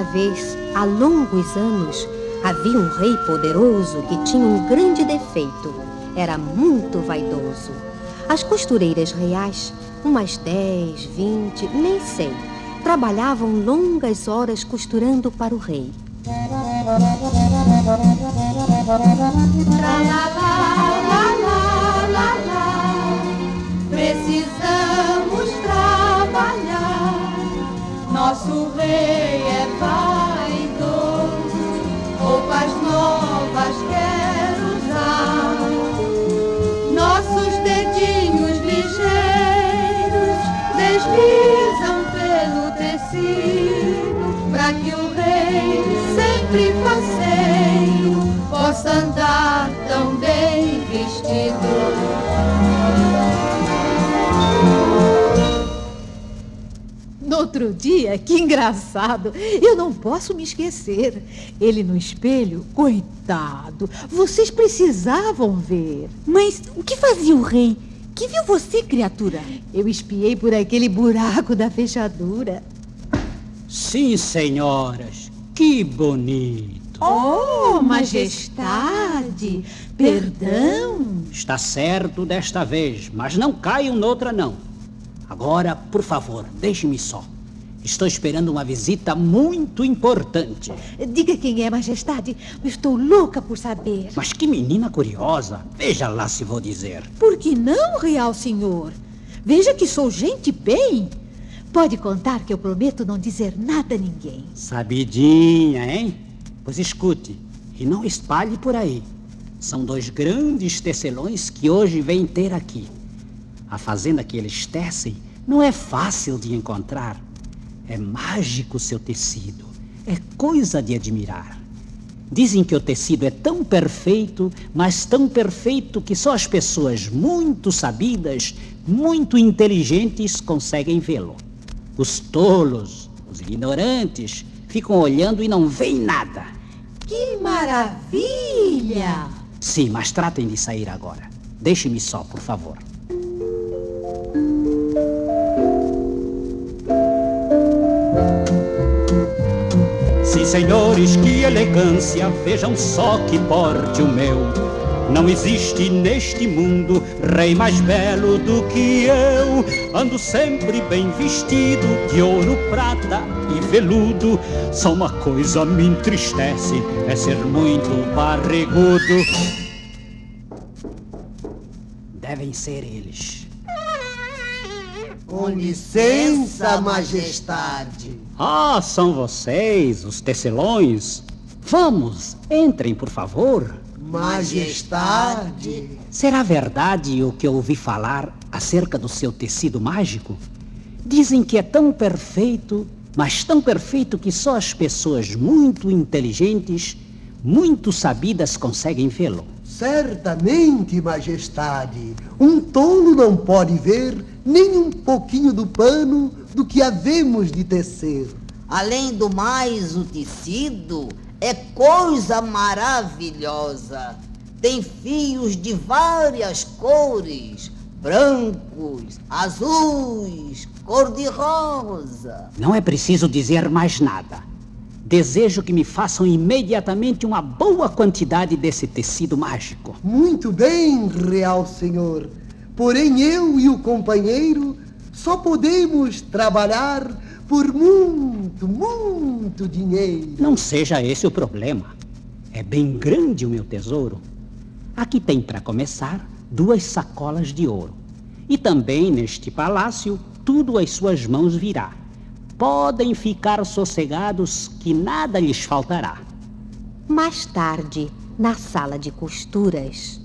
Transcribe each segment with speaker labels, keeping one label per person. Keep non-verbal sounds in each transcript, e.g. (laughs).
Speaker 1: Certa vez, há longos anos, havia um rei poderoso que tinha um grande defeito. Era muito vaidoso. As costureiras reais, umas dez, vinte, nem sei, trabalhavam longas horas costurando para o rei.
Speaker 2: Precisamos Nosso rei é vaidoso, roupas novas quer usar. Nossos dedinhos ligeiros deslizam pelo tecido, para que o rei sempre faceiro possa andar tão bem vestido.
Speaker 3: Outro dia, que engraçado, eu não posso me esquecer. Ele no espelho, coitado, vocês precisavam ver.
Speaker 4: Mas o que fazia o rei? Que viu você, criatura?
Speaker 3: Eu espiei por aquele buraco da fechadura.
Speaker 5: Sim, senhoras, que bonito.
Speaker 3: Oh, majestade, perdão.
Speaker 5: Está certo desta vez, mas não caiam noutra não. Agora, por favor, deixe-me só. Estou esperando uma visita muito importante.
Speaker 3: Diga quem é, majestade. Estou louca por saber.
Speaker 5: Mas que menina curiosa. Veja lá se vou dizer.
Speaker 3: Por que não, real senhor? Veja que sou gente bem. Pode contar que eu prometo não dizer nada a ninguém.
Speaker 5: Sabidinha, hein? Pois escute e não espalhe por aí. São dois grandes tecelões que hoje vêm ter aqui. A fazenda que eles tecem não é fácil de encontrar. É mágico seu tecido. É coisa de admirar. Dizem que o tecido é tão perfeito, mas tão perfeito que só as pessoas muito sabidas, muito inteligentes conseguem vê-lo. Os tolos, os ignorantes, ficam olhando e não veem nada.
Speaker 3: Que maravilha!
Speaker 5: Sim, mas tratem de sair agora. Deixe-me só, por favor. Senhores, que elegância, vejam só que porte o meu. Não existe neste mundo rei mais belo do que eu. Ando sempre bem vestido de ouro, prata e veludo. Só uma coisa me entristece, é ser muito barrigudo. Devem ser eles.
Speaker 6: Com licença, majestade.
Speaker 5: Ah, são vocês, os tecelões? Vamos, entrem, por favor.
Speaker 6: Majestade.
Speaker 5: Será verdade o que eu ouvi falar acerca do seu tecido mágico? Dizem que é tão perfeito, mas tão perfeito que só as pessoas muito inteligentes, muito sabidas conseguem vê-lo.
Speaker 6: Certamente, majestade. Um tolo não pode ver nem um pouquinho do pano do que havemos de tecer.
Speaker 7: Além do mais, o tecido é coisa maravilhosa. Tem fios de várias cores: brancos, azuis, cor-de-rosa.
Speaker 5: Não é preciso dizer mais nada. Desejo que me façam imediatamente uma boa quantidade desse tecido mágico.
Speaker 6: Muito bem, real senhor. Porém, eu e o companheiro só podemos trabalhar por muito, muito dinheiro.
Speaker 5: Não seja esse o problema. É bem grande o meu tesouro. Aqui tem, para começar, duas sacolas de ouro. E também neste palácio, tudo às suas mãos virá. Podem ficar sossegados que nada lhes faltará.
Speaker 1: Mais tarde, na sala de costuras.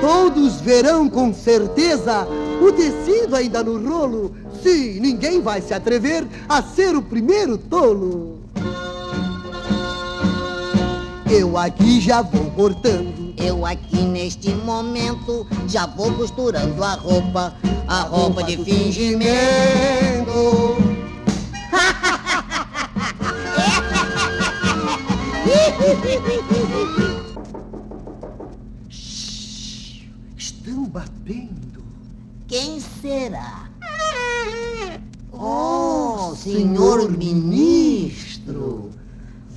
Speaker 6: Todos verão com certeza o tecido ainda no rolo. Sim, ninguém vai se atrever a ser o primeiro tolo. Eu aqui já vou cortando.
Speaker 7: Eu aqui neste momento já vou costurando a roupa. a roupa de fingimento.
Speaker 6: Estão batendo.
Speaker 7: Quem será? Oh, senhor ministro,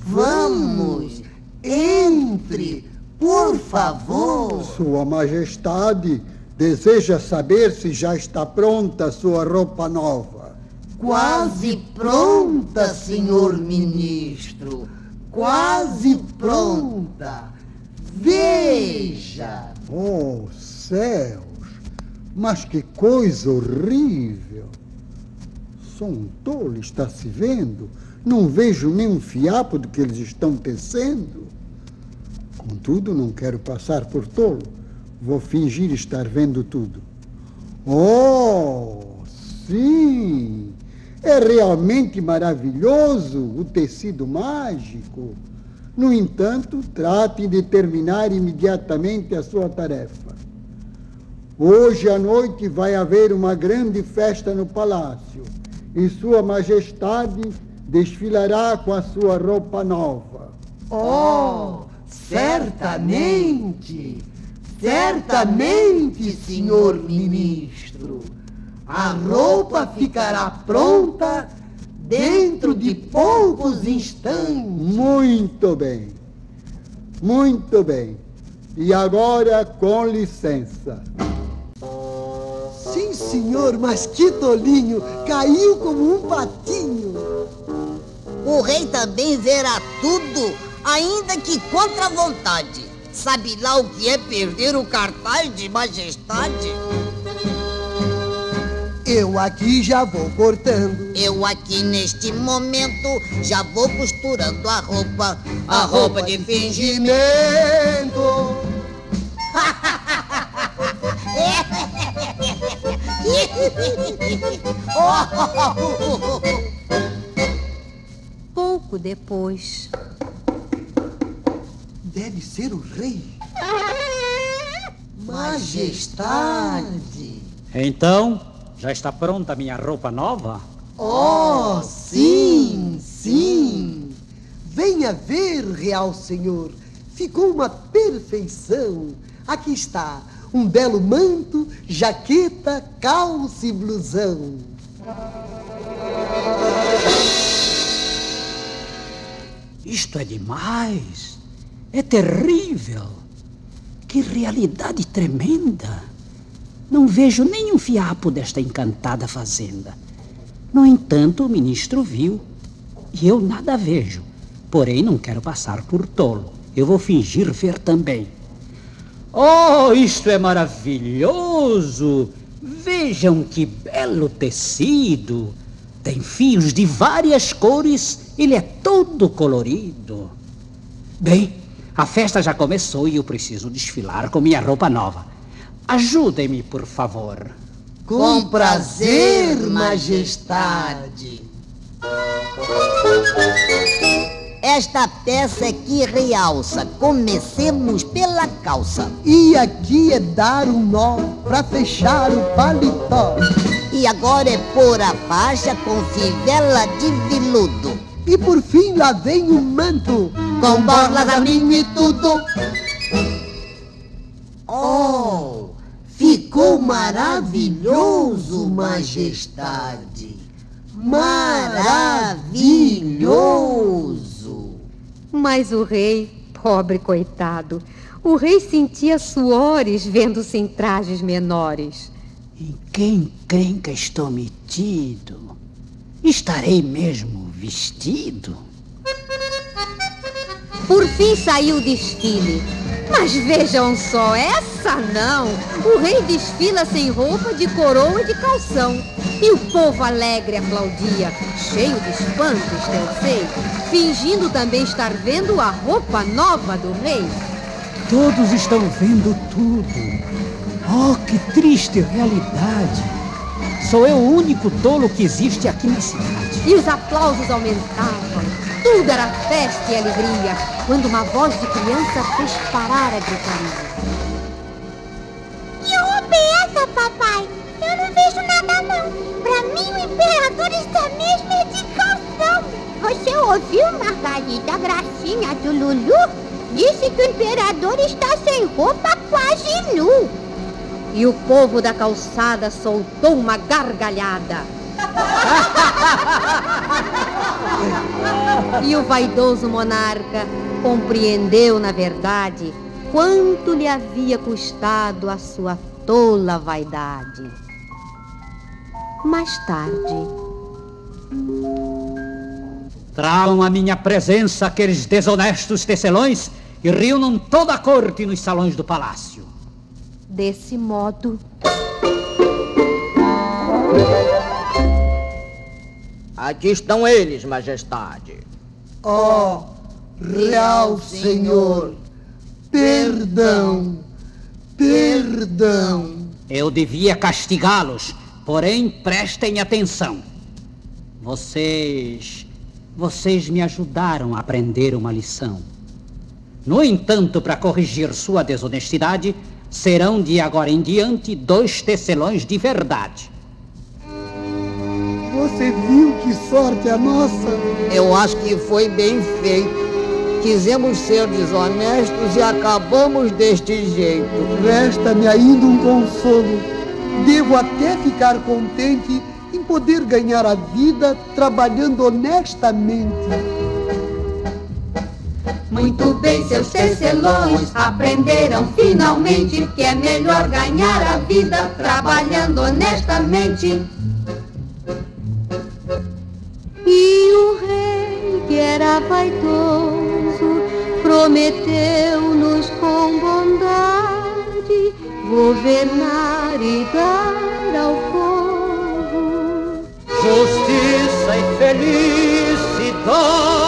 Speaker 7: vamos, entre, por favor.
Speaker 8: Sua Majestade deseja saber se já está pronta a sua roupa nova.
Speaker 7: Quase pronta, senhor ministro. Quase pronta. Veja.
Speaker 8: Oh, céus! Mas que coisa horrível! Sou um tolo, está se vendo? Não vejo nem um fiapo do que eles estão tecendo. Contudo, não quero passar por tolo. Vou fingir estar vendo tudo. Oh, sim! É realmente maravilhoso o tecido mágico. No entanto, trate de terminar imediatamente a sua tarefa. Hoje à noite vai haver uma grande festa no palácio e Sua Majestade desfilará com a sua roupa nova.
Speaker 6: Oh, certamente, certamente, senhor ministro. A roupa ficará pronta dentro de poucos instantes.
Speaker 8: Muito bem, muito bem. E agora, com licença.
Speaker 6: Sim, senhor, mas que tolinho! Caiu como um patinho.
Speaker 7: O rei também verá tudo, ainda que contra a vontade. Sabe lá o que é perder o cartaz de majestade?
Speaker 6: Eu aqui já vou cortando.
Speaker 7: Eu aqui neste momento já vou costurando a roupa, a roupa de fingimento.
Speaker 1: Pouco (laughs) (laughs) depois,
Speaker 6: Deve ser o rei. Majestade.
Speaker 5: Então, já está pronta a minha roupa nova?
Speaker 6: Oh, sim, sim. Venha ver, real senhor. Ficou uma perfeição. Aqui está um belo manto, jaqueta, calça e blusão.
Speaker 5: Isto é demais. É terrível. Que realidade tremenda. Não vejo nem um fiapo desta encantada fazenda. No entanto, o ministro viu. E eu nada vejo. Porém, não quero passar por tolo. Eu vou fingir ver também. Oh, isto é maravilhoso! Vejam que belo tecido! Tem fios de várias cores, ele é todo colorido. Bem, a festa já começou e eu preciso desfilar com minha roupa nova. Ajudem-me, por favor.
Speaker 6: Com prazer, majestade.
Speaker 7: Esta peça é que realça. Comecemos pela calça.
Speaker 6: E aqui é dar um nó pra fechar o paletó.
Speaker 7: E agora é pôr a faixa com fivela de veludo.
Speaker 6: E por fim lá vem o manto.
Speaker 7: Com borlas a mim e tudo. Oh, ficou maravilhoso, majestade. Maravilhoso.
Speaker 1: mas o rei, pobre coitado, o rei sentia suores vendo-se em trajes menores.
Speaker 5: Em quem crenca estou metido? Estarei mesmo vestido?
Speaker 1: Por fim saiu o desfile. Mas vejam só, essa não! O rei desfila sem roupa, de coroa e de calção. E o povo alegre aplaudia, cheio de espanto, estancei, fingindo também estar vendo a roupa nova do rei.
Speaker 5: Todos estão vendo tudo. Oh, que triste realidade. Sou eu o único tolo que existe aqui na cidade.
Speaker 1: E os aplausos aumentavam. Tudo era festa e alegria, quando uma voz de criança fez parar a gritaria.
Speaker 2: Que roupa é essa, papai? Eu não vi
Speaker 9: não, não. Pra mim, o imperador está mesmo é de calção. Você ouviu, Margarida? A gracinha do Lulu disse que o imperador está sem roupa quase nu.
Speaker 1: E o povo da calçada soltou uma gargalhada. (laughs) e o vaidoso monarca compreendeu, na verdade, quanto lhe havia custado a sua tola vaidade. Mais tarde.
Speaker 5: Tragam a minha presença aqueles desonestos tecelões e reúnam toda a corte nos salões do palácio.
Speaker 1: Desse modo.
Speaker 10: Aqui estão eles, majestade.
Speaker 6: Ó, oh, real senhor, perdão, perdão.
Speaker 5: Eu devia castigá-los, porém prestem atenção. Vocês. Vocês me ajudaram a aprender uma lição. No entanto, para corrigir sua desonestidade, serão de agora em diante dois tecelões de verdade.
Speaker 8: Você viu que sorte a nossa?
Speaker 10: Eu acho que foi bem feito. Quisemos ser desonestos e acabamos deste jeito.
Speaker 6: Resta-me ainda um consolo. Devo até ficar contente em poder ganhar a vida trabalhando honestamente.
Speaker 2: Muito bem, seus tecelões aprenderam finalmente que é melhor ganhar a vida trabalhando honestamente.
Speaker 1: E o rei, que era vaidoso, prometeu-nos com bondade governar e dar ao povo
Speaker 5: justiça e felicidade.